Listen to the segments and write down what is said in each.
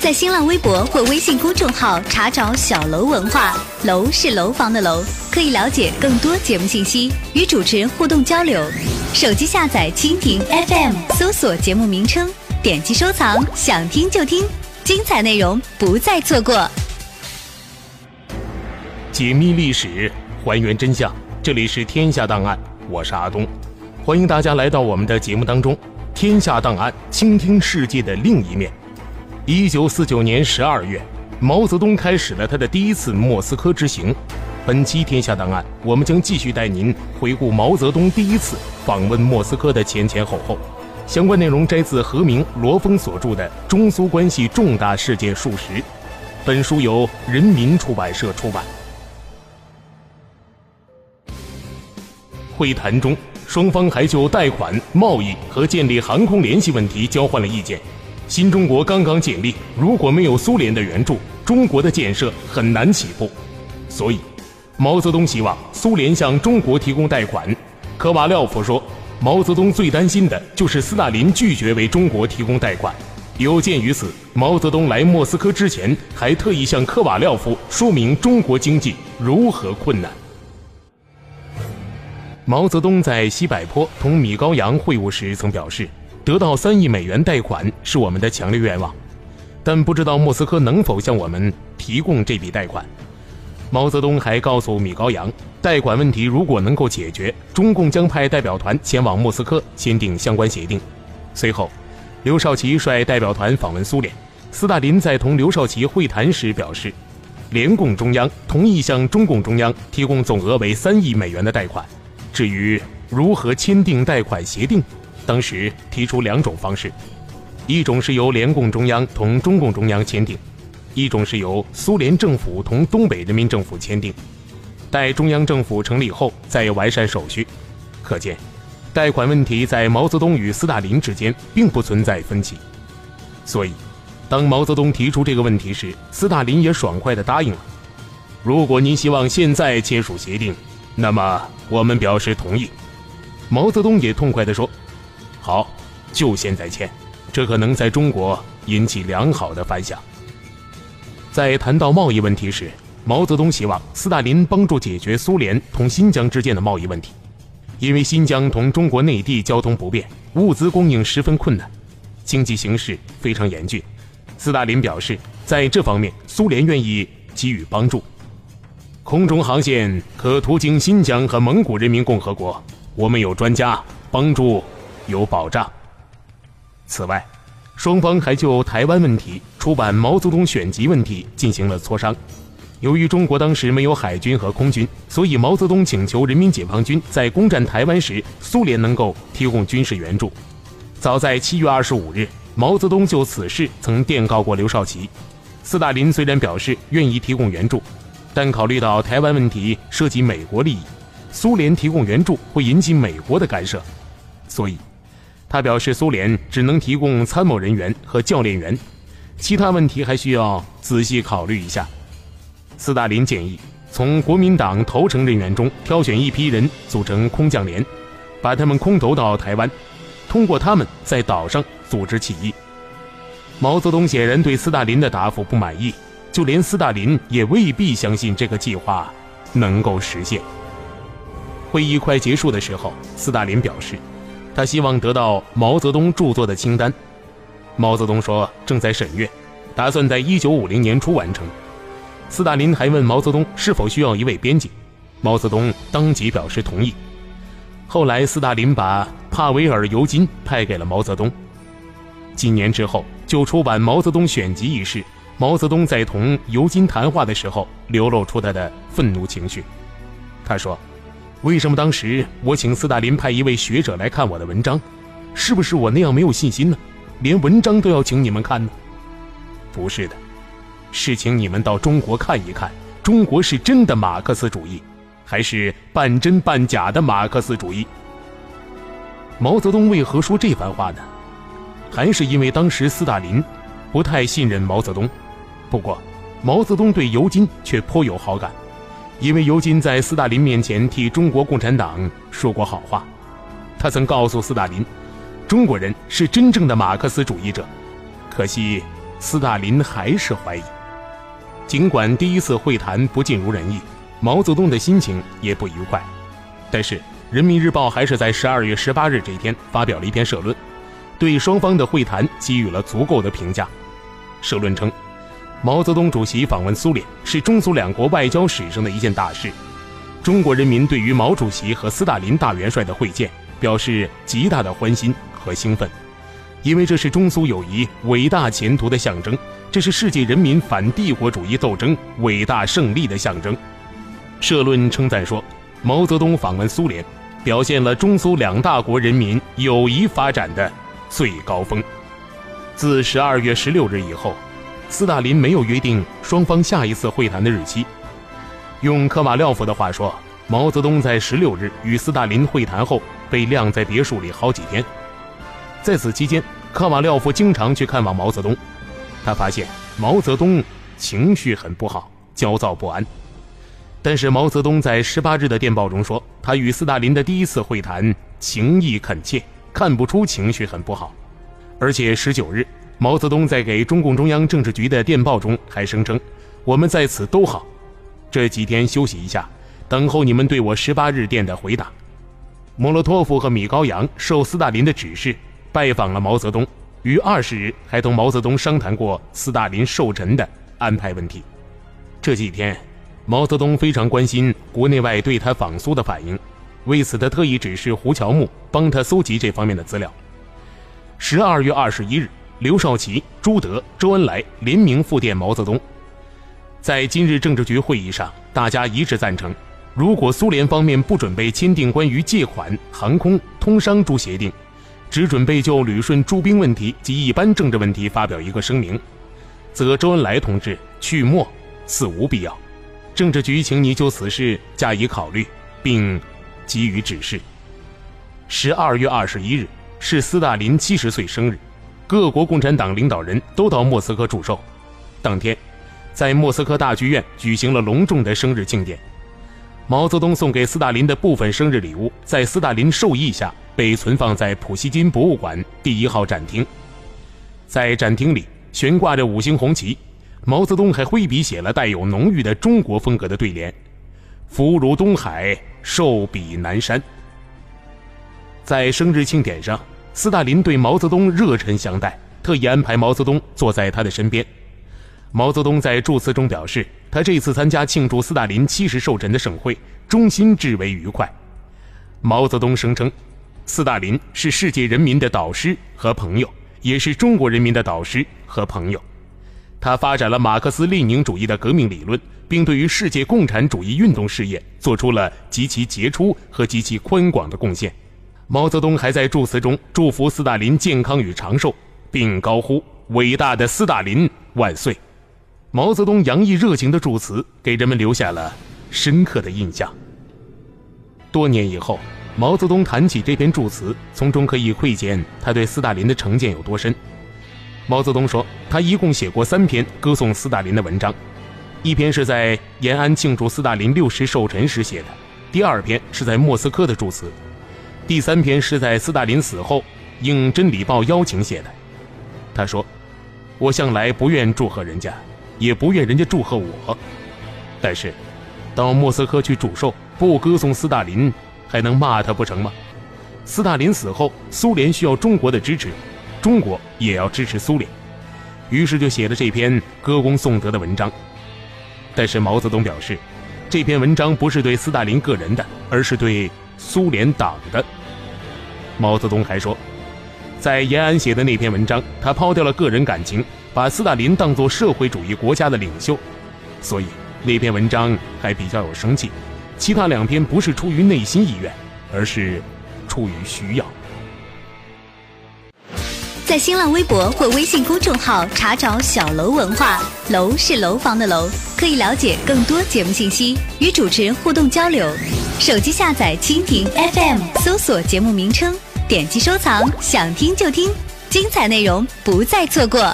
在新浪微博或微信公众号查找“小楼文化”，楼是楼房的楼，可以了解更多节目信息，与主持人互动交流。手机下载蜻蜓 FM，搜索节目名称，点击收藏，想听就听，精彩内容不再错过。解密历史，还原真相，这里是《天下档案》，我是阿东，欢迎大家来到我们的节目当中，《天下档案》，倾听世界的另一面。一九四九年十二月，毛泽东开始了他的第一次莫斯科之行。本期《天下档案》，我们将继续带您回顾毛泽东第一次访问莫斯科的前前后后。相关内容摘自何明、罗峰所著的《中苏关系重大事件述实》，本书由人民出版社出版。会谈中，双方还就贷款、贸易和建立航空联系问题交换了意见。新中国刚刚建立，如果没有苏联的援助，中国的建设很难起步。所以，毛泽东希望苏联向中国提供贷款。科瓦廖夫说，毛泽东最担心的就是斯大林拒绝为中国提供贷款。有鉴于此，毛泽东来莫斯科之前，还特意向科瓦廖夫说明中国经济如何困难。毛泽东在西柏坡同米高扬会晤时曾表示。得到三亿美元贷款是我们的强烈愿望，但不知道莫斯科能否向我们提供这笔贷款。毛泽东还告诉米高扬，贷款问题如果能够解决，中共将派代表团前往莫斯科签订相关协定。随后，刘少奇率代表团访问苏联。斯大林在同刘少奇会谈时表示，联共中央同意向中共中央提供总额为三亿美元的贷款。至于如何签订贷款协定，当时提出两种方式，一种是由联共中央同中共中央签订，一种是由苏联政府同东北人民政府签订，待中央政府成立后再完善手续。可见，贷款问题在毛泽东与斯大林之间并不存在分歧。所以，当毛泽东提出这个问题时，斯大林也爽快地答应了。如果您希望现在签署协定，那么我们表示同意。毛泽东也痛快地说。好，就现在签，这可能在中国引起良好的反响。在谈到贸易问题时，毛泽东希望斯大林帮助解决苏联同新疆之间的贸易问题，因为新疆同中国内地交通不便，物资供应十分困难，经济形势非常严峻。斯大林表示，在这方面，苏联愿意给予帮助。空中航线可途经新疆和蒙古人民共和国，我们有专家帮助。有保障。此外，双方还就台湾问题、出版毛泽东选集问题进行了磋商。由于中国当时没有海军和空军，所以毛泽东请求人民解放军在攻占台湾时，苏联能够提供军事援助。早在七月二十五日，毛泽东就此事曾电告过刘少奇。斯大林虽然表示愿意提供援助，但考虑到台湾问题涉及美国利益，苏联提供援助会引起美国的干涉，所以。他表示，苏联只能提供参谋人员和教练员，其他问题还需要仔细考虑一下。斯大林建议从国民党投诚人员中挑选一批人组成空降连，把他们空投到台湾，通过他们在岛上组织起义。毛泽东显然对斯大林的答复不满意，就连斯大林也未必相信这个计划能够实现。会议快结束的时候，斯大林表示。他希望得到毛泽东著作的清单，毛泽东说正在审阅，打算在一九五零年初完成。斯大林还问毛泽东是否需要一位编辑，毛泽东当即表示同意。后来，斯大林把帕维尔尤金派给了毛泽东。几年之后，就出版毛泽东选集一事，毛泽东在同尤金谈话的时候，流露出他的愤怒情绪。他说。为什么当时我请斯大林派一位学者来看我的文章？是不是我那样没有信心呢？连文章都要请你们看呢？不是的，是请你们到中国看一看，中国是真的马克思主义，还是半真半假的马克思主义？毛泽东为何说这番话呢？还是因为当时斯大林不太信任毛泽东。不过，毛泽东对尤金却颇有好感，因为尤金在斯大林面前替中国共产党说过好话。他曾告诉斯大林，中国人是真正的马克思主义者。可惜，斯大林还是怀疑。尽管第一次会谈不尽如人意，毛泽东的心情也不愉快，但是《人民日报》还是在十二月十八日这一天发表了一篇社论，对双方的会谈给予了足够的评价。社论称，毛泽东主席访问苏联是中苏两国外交史上的一件大事，中国人民对于毛主席和斯大林大元帅的会见表示极大的欢欣和兴奋，因为这是中苏友谊伟大前途的象征。这是世界人民反帝国主义斗争伟大胜利的象征。社论称赞说，毛泽东访问苏联，表现了中苏两大国人民友谊发展的最高峰。自十二月十六日以后，斯大林没有约定双方下一次会谈的日期。用科瓦廖夫的话说，毛泽东在十六日与斯大林会谈后，被晾在别墅里好几天。在此期间，科瓦廖夫经常去看望毛泽东。他发现毛泽东情绪很不好，焦躁不安。但是毛泽东在十八日的电报中说，他与斯大林的第一次会谈情谊恳切，看不出情绪很不好。而且十九日，毛泽东在给中共中央政治局的电报中还声称：“我们在此都好，这几天休息一下，等候你们对我十八日电的回答。”莫洛托夫和米高扬受斯大林的指示，拜访了毛泽东。于二十日还同毛泽东商谈过斯大林寿辰的安排问题。这几天，毛泽东非常关心国内外对他访苏的反应，为此他特意指示胡乔木帮他搜集这方面的资料。十二月二十一日，刘少奇、朱德、周恩来联名复电毛泽东，在今日政治局会议上，大家一致赞成，如果苏联方面不准备签订关于借款、航空、通商诸协定。只准备就旅顺驻兵问题及一般政治问题发表一个声明，则周恩来同志去墨似无必要。政治局请你就此事加以考虑，并给予指示。十二月二十一日是斯大林七十岁生日，各国共产党领导人都到莫斯科祝寿。当天，在莫斯科大剧院举行了隆重的生日庆典。毛泽东送给斯大林的部分生日礼物，在斯大林授意下。被存放在普希金博物馆第一号展厅，在展厅里悬挂着五星红旗，毛泽东还挥笔写了带有浓郁的中国风格的对联：“福如东海，寿比南山。”在生日庆典上，斯大林对毛泽东热忱相待，特意安排毛泽东坐在他的身边。毛泽东在祝词中表示，他这次参加庆祝斯大林七十寿辰的盛会，衷心至为愉快。毛泽东声称。斯大林是世界人民的导师和朋友，也是中国人民的导师和朋友。他发展了马克思列宁主义的革命理论，并对于世界共产主义运动事业做出了极其杰出和极其宽广的贡献。毛泽东还在祝词中祝福斯大林健康与长寿，并高呼“伟大的斯大林万岁”。毛泽东洋溢热情的祝词给人们留下了深刻的印象。多年以后。毛泽东谈起这篇祝词，从中可以窥见他对斯大林的成见有多深。毛泽东说，他一共写过三篇歌颂斯大林的文章，一篇是在延安庆祝斯大林六十寿辰时写的，第二篇是在莫斯科的祝词，第三篇是在斯大林死后应《真理报》邀请写的。他说：“我向来不愿祝贺人家，也不愿人家祝贺我，但是到莫斯科去祝寿，不歌颂斯大林。”还能骂他不成吗？斯大林死后，苏联需要中国的支持，中国也要支持苏联，于是就写了这篇歌功颂德的文章。但是毛泽东表示，这篇文章不是对斯大林个人的，而是对苏联党的。毛泽东还说，在延安写的那篇文章，他抛掉了个人感情，把斯大林当作社会主义国家的领袖，所以那篇文章还比较有生气。其他两篇不是出于内心意愿，而是出于需要。在新浪微博或微信公众号查找“小楼文化”，楼是楼房的楼，可以了解更多节目信息，与主持人互动交流。手机下载蜻蜓 FM，搜索节目名称，点击收藏，想听就听，精彩内容不再错过。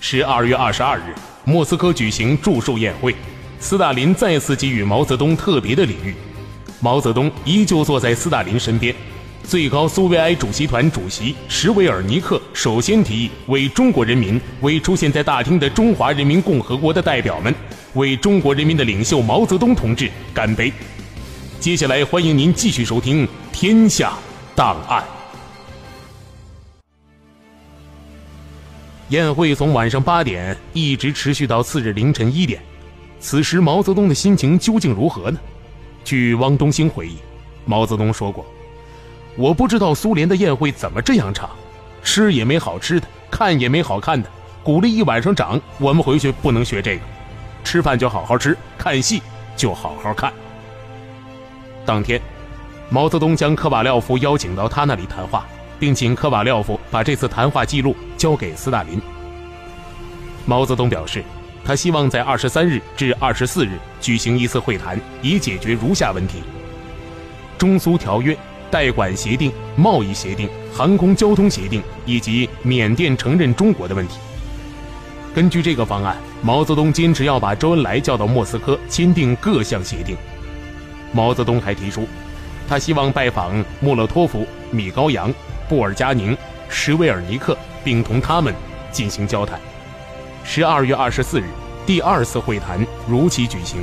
十二月二十二日，莫斯科举行祝寿宴会，斯大林再次给予毛泽东特别的礼遇。毛泽东依旧坐在斯大林身边。最高苏维埃主席团主席什维尔尼克首先提议为中国人民、为出现在大厅的中华人民共和国的代表们、为中国人民的领袖毛泽东同志干杯。接下来，欢迎您继续收听《天下档案》。宴会从晚上八点一直持续到次日凌晨一点，此时毛泽东的心情究竟如何呢？据汪东兴回忆，毛泽东说过：“我不知道苏联的宴会怎么这样差，吃也没好吃的，看也没好看的，鼓励一晚上长，我们回去不能学这个，吃饭就好好吃，看戏就好好看。”当天，毛泽东将科瓦廖夫邀请到他那里谈话。并请科瓦廖夫把这次谈话记录交给斯大林。毛泽东表示，他希望在二十三日至二十四日举行一次会谈，以解决如下问题：中苏条约、代管协定、贸易协定、航空交通协定以及缅甸承认中国的问题。根据这个方案，毛泽东坚持要把周恩来叫到莫斯科签订各项协定。毛泽东还提出，他希望拜访莫洛托夫、米高扬。布尔加宁、什维尔尼克，并同他们进行交谈。十二月二十四日，第二次会谈如期举行。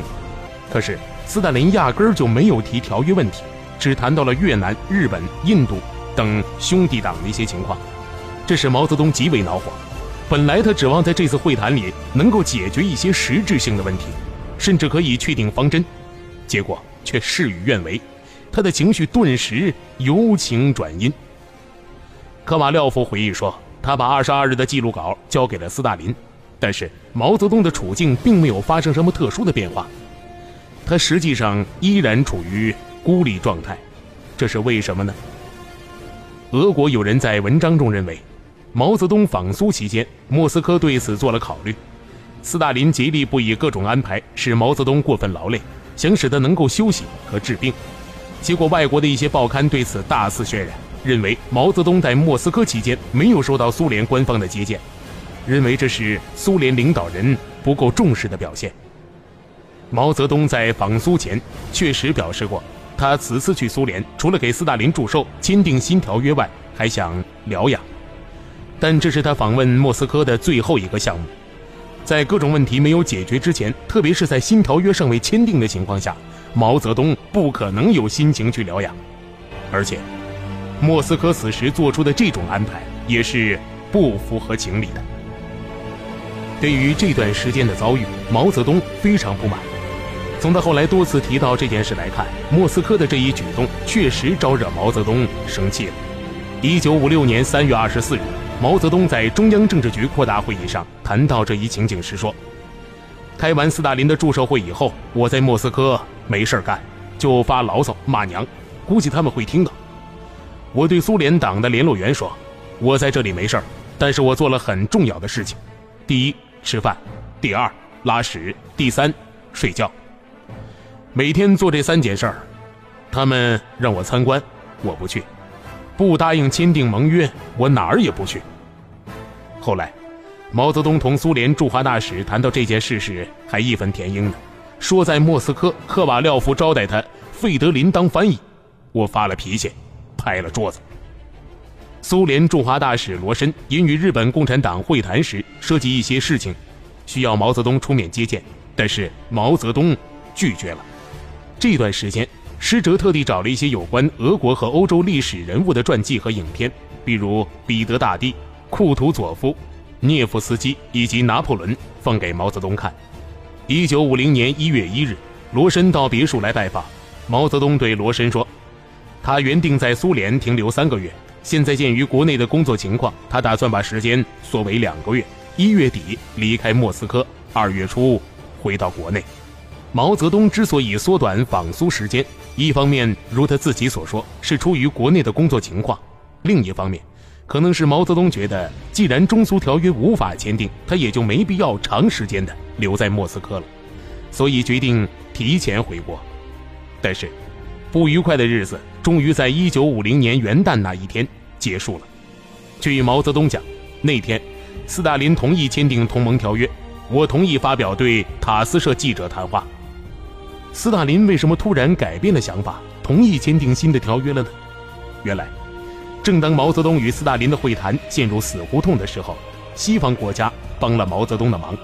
可是，斯大林压根儿就没有提条约问题，只谈到了越南、日本、印度等兄弟党的一些情况，这使毛泽东极为恼火。本来他指望在这次会谈里能够解决一些实质性的问题，甚至可以确定方针，结果却事与愿违，他的情绪顿时由晴转阴。科瓦廖夫回忆说，他把二十二日的记录稿交给了斯大林，但是毛泽东的处境并没有发生什么特殊的变化，他实际上依然处于孤立状态，这是为什么呢？俄国有人在文章中认为，毛泽东访苏期间，莫斯科对此做了考虑，斯大林竭力不以各种安排，使毛泽东过分劳累，想使他能够休息和治病，结果外国的一些报刊对此大肆渲染。认为毛泽东在莫斯科期间没有受到苏联官方的接见，认为这是苏联领导人不够重视的表现。毛泽东在访苏前确实表示过，他此次去苏联除了给斯大林祝寿、签订新条约外，还想疗养。但这是他访问莫斯科的最后一个项目，在各种问题没有解决之前，特别是在新条约尚未签订的情况下，毛泽东不可能有心情去疗养，而且。莫斯科此时做出的这种安排也是不符合情理的。对于这段时间的遭遇，毛泽东非常不满。从他后来多次提到这件事来看，莫斯科的这一举动确实招惹毛泽东生气了。一九五六年三月二十四日，毛泽东在中央政治局扩大会议上谈到这一情景时说：“开完斯大林的祝寿会以后，我在莫斯科没事干，就发牢骚骂娘，估计他们会听到。”我对苏联党的联络员说：“我在这里没事，但是我做了很重要的事情。第一，吃饭；第二，拉屎；第三，睡觉。每天做这三件事儿。他们让我参观，我不去；不答应签订盟约，我哪儿也不去。”后来，毛泽东同苏联驻华大使谈到这件事时，还义愤填膺呢，说在莫斯科，科瓦廖夫招待他，费德林当翻译，我发了脾气。拍了桌子。苏联驻华大使罗申因与日本共产党会谈时涉及一些事情，需要毛泽东出面接见，但是毛泽东拒绝了。这段时间，施哲特地找了一些有关俄国和欧洲历史人物的传记和影片，比如彼得大帝、库图佐夫、涅夫斯基以及拿破仑，放给毛泽东看。一九五零年一月一日，罗申到别墅来拜访，毛泽东对罗申说。他原定在苏联停留三个月，现在鉴于国内的工作情况，他打算把时间缩为两个月，一月底离开莫斯科，二月初回到国内。毛泽东之所以缩短访苏时间，一方面如他自己所说，是出于国内的工作情况；另一方面，可能是毛泽东觉得，既然中苏条约无法签订，他也就没必要长时间的留在莫斯科了，所以决定提前回国。但是，不愉快的日子终于在一九五零年元旦那一天结束了。据毛泽东讲，那天，斯大林同意签订同盟条约，我同意发表对塔斯社记者谈话。斯大林为什么突然改变了想法，同意签订新的条约了呢？原来，正当毛泽东与斯大林的会谈陷入死胡同的时候，西方国家帮了毛泽东的忙。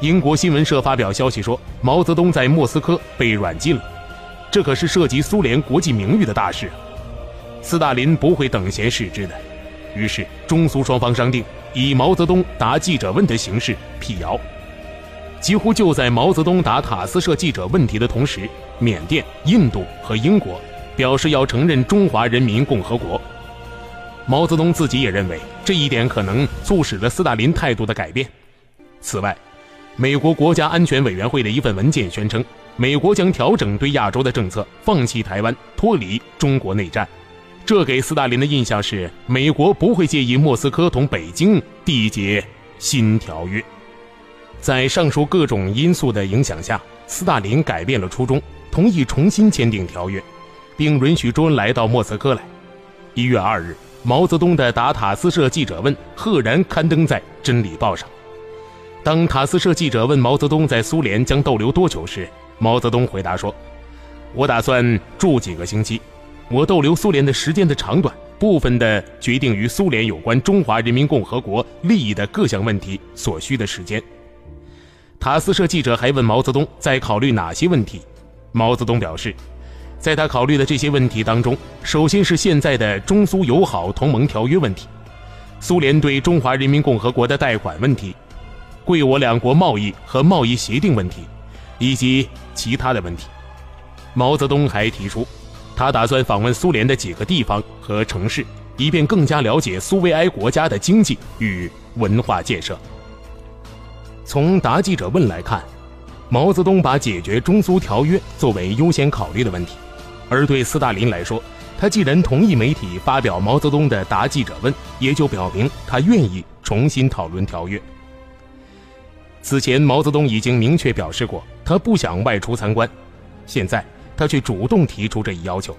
英国新闻社发表消息说，毛泽东在莫斯科被软禁了。这可是涉及苏联国际名誉的大事啊，斯大林不会等闲视之的。于是，中苏双方商定以毛泽东答记者问的形式辟谣。几乎就在毛泽东答塔斯社记者问题的同时，缅甸、印度和英国表示要承认中华人民共和国。毛泽东自己也认为这一点可能促使了斯大林态度的改变。此外，美国国家安全委员会的一份文件宣称。美国将调整对亚洲的政策，放弃台湾，脱离中国内战。这给斯大林的印象是，美国不会介意莫斯科同北京缔结新条约。在上述各种因素的影响下，斯大林改变了初衷，同意重新签订条约，并允许周恩来到莫斯科来。一月二日，毛泽东的答塔斯社记者问赫然刊登在《真理报》上。当塔斯社记者问毛泽东在苏联将逗留多久时，毛泽东回答说：“我打算住几个星期，我逗留苏联的时间的长短，部分的决定于苏联有关中华人民共和国利益的各项问题所需的时间。”塔斯社记者还问毛泽东在考虑哪些问题，毛泽东表示，在他考虑的这些问题当中，首先是现在的中苏友好同盟条约问题，苏联对中华人民共和国的贷款问题，贵我两国贸易和贸易协定问题。以及其他的问题，毛泽东还提出，他打算访问苏联的几个地方和城市，以便更加了解苏维埃国家的经济与文化建设。从答记者问来看，毛泽东把解决中苏条约作为优先考虑的问题，而对斯大林来说，他既然同意媒体发表毛泽东的答记者问，也就表明他愿意重新讨论条约。此前，毛泽东已经明确表示过，他不想外出参观。现在，他却主动提出这一要求，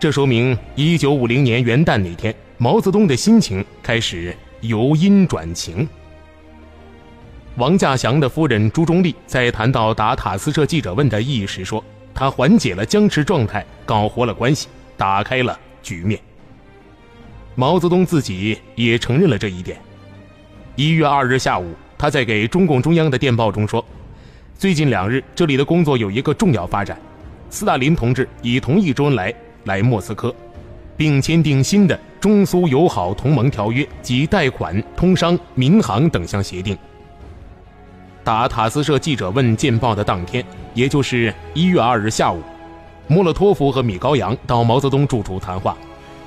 这说明1950年元旦那天，毛泽东的心情开始由阴转晴。王稼祥的夫人朱中丽在谈到答塔斯社记者问的意义时说：“他缓解了僵持状态，搞活了关系，打开了局面。”毛泽东自己也承认了这一点。1月2日下午。他在给中共中央的电报中说：“最近两日，这里的工作有一个重要发展，斯大林同志已同意周恩来来莫斯科，并签订新的中苏友好同盟条约及贷款、通商、民航等项协定。”答塔斯社记者问见报的当天，也就是一月二日下午，莫洛托夫和米高扬到毛泽东住处谈话，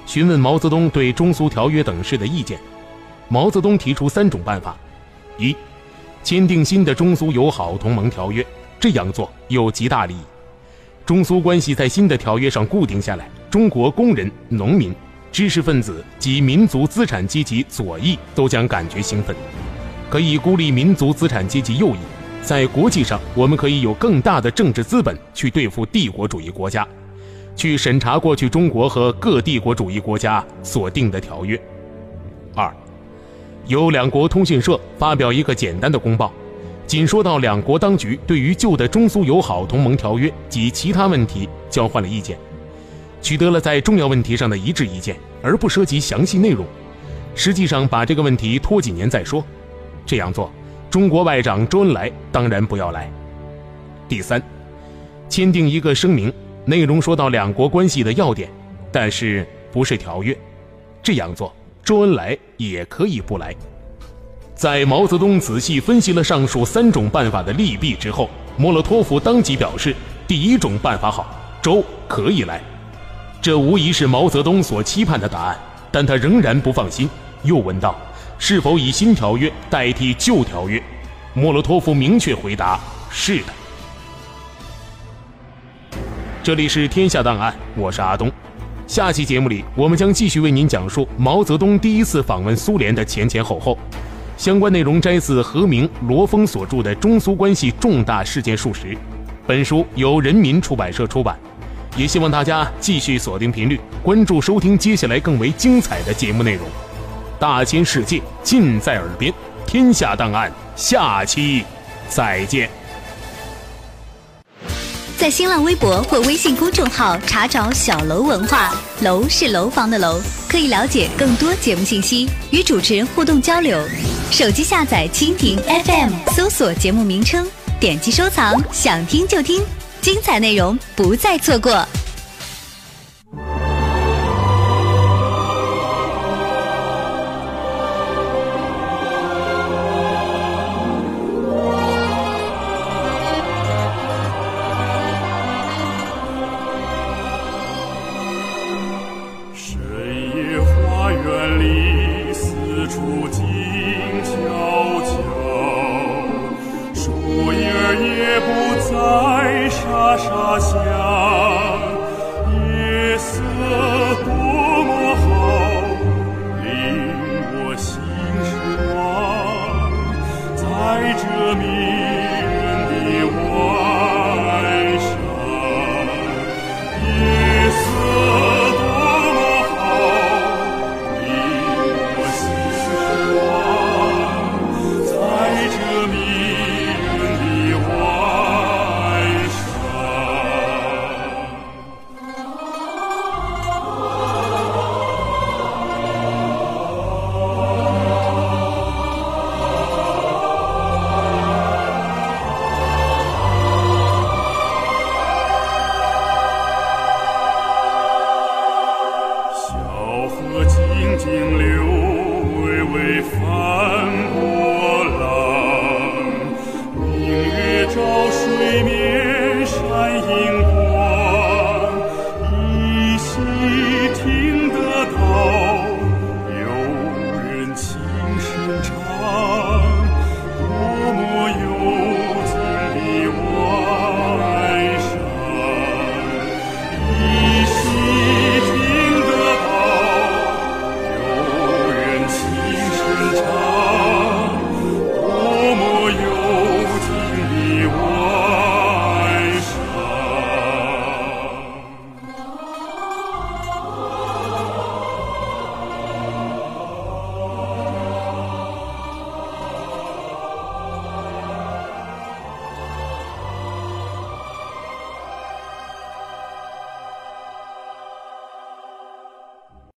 询问毛泽东对中苏条约等事的意见。毛泽东提出三种办法。一，签订新的中苏友好同盟条约，这样做有极大利益。中苏关系在新的条约上固定下来，中国工人、农民、知识分子及民族资产阶级左翼都将感觉兴奋，可以孤立民族资产阶级右翼。在国际上，我们可以有更大的政治资本去对付帝国主义国家，去审查过去中国和各帝国主义国家所定的条约。二。由两国通讯社发表一个简单的公报，仅说到两国当局对于旧的中苏友好同盟条约及其他问题交换了意见，取得了在重要问题上的一致意见，而不涉及详细内容。实际上，把这个问题拖几年再说。这样做，中国外长周恩来当然不要来。第三，签订一个声明，内容说到两国关系的要点，但是不是条约。这样做。周恩来也可以不来。在毛泽东仔细分析了上述三种办法的利弊之后，莫洛托夫当即表示，第一种办法好，周可以来。这无疑是毛泽东所期盼的答案，但他仍然不放心，又问道：“是否以新条约代替旧条约？”莫洛托夫明确回答：“是的。”这里是天下档案，我是阿东。下期节目里，我们将继续为您讲述毛泽东第一次访问苏联的前前后后。相关内容摘自何明、罗峰所著的《中苏关系重大事件述实》，本书由人民出版社出版。也希望大家继续锁定频率，关注收听接下来更为精彩的节目内容。大千世界尽在耳边，天下档案，下期再见。在新浪微博或微信公众号查找“小楼文化”，楼是楼房的楼，可以了解更多节目信息，与主持人互动交流。手机下载蜻蜓 FM，搜索节目名称，点击收藏，想听就听，精彩内容不再错过。